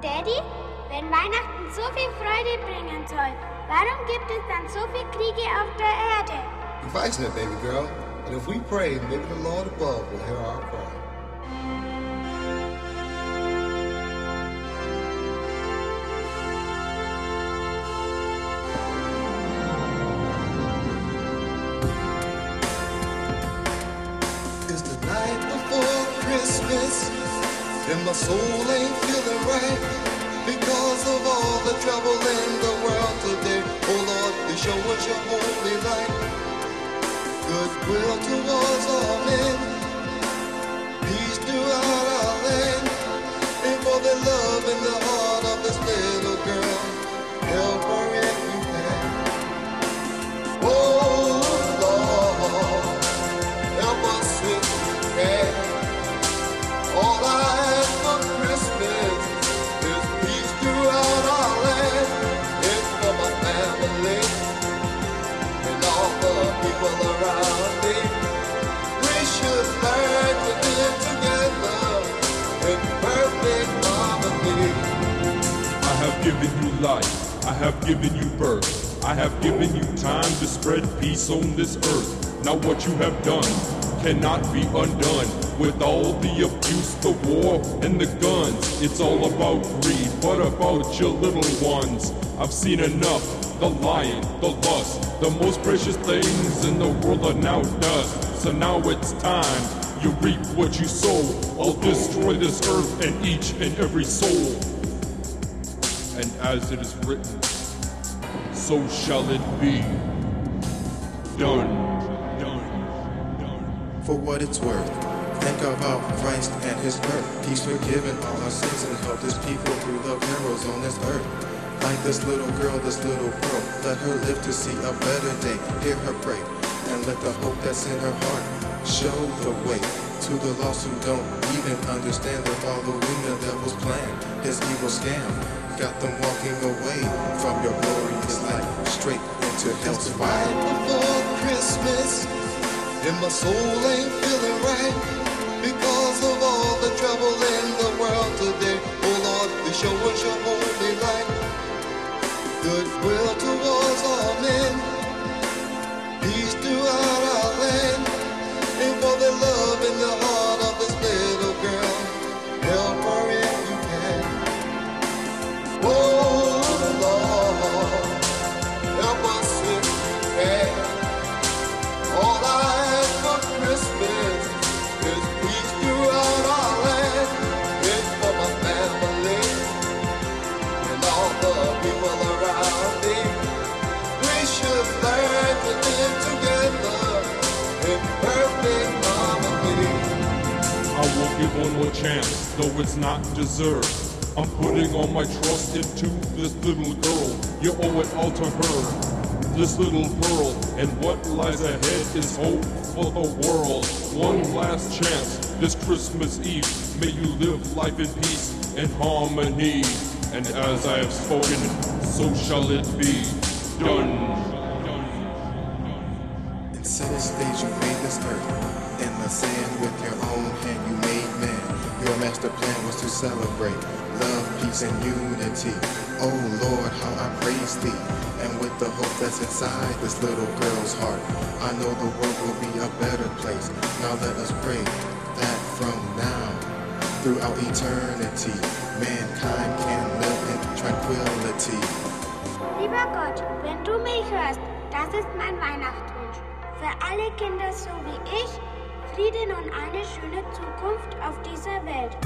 Daddy, wenn Weihnachten so viel Freude bringen soll, warum gibt es dann so viele Kriege auf der Erde? You're fighting it, baby girl. And if we pray, maybe the Lord above will hear our cry. And my soul ain't feeling right because of all the trouble in the world today. Oh Lord, please show us your holy light, goodwill towards given you life. I have given you birth. I have given you time to spread peace on this earth. Now what you have done cannot be undone. With all the abuse, the war, and the guns, it's all about greed. What about your little ones? I've seen enough. The lying, the lust, the most precious things in the world are now dust. So now it's time. You reap what you sow. I'll destroy this earth and each and every soul and as it is written, so shall it be. Done. Done. Done. for what it's worth. Think about Christ and his birth. He's forgiven all our sins and helped his people through the perils on this earth. Like this little girl, this little girl, let her live to see a better day. Hear her pray, and let the hope that's in her heart show the way to the lost who don't even understand they're following the devil's plan. His evil scam got them walking away from your glorious light, straight into hell's fire. right before Christmas, and my soul ain't feeling chance, though it's not deserved. I'm putting all my trust into this little girl. You owe it all to her. This little pearl, and what lies ahead is hope for the world. One last chance this Christmas Eve. May you live life in peace and harmony. And as I have spoken, so shall it be done. In six days you made this earth. In the sand with your own hand you made man. Your master plan was to celebrate love, peace, and unity. Oh Lord, how I praise thee. And with the hope that's inside this little girl's heart, I know the world will be a better place. Now let us pray that from now throughout eternity, mankind can live in tranquility. Lieber Gott, wenn du mich hörst, das ist mein Weihnachtswunsch. Für alle Kinder so wie ich, Frieden und eine schöne Zukunft auf dieser Welt.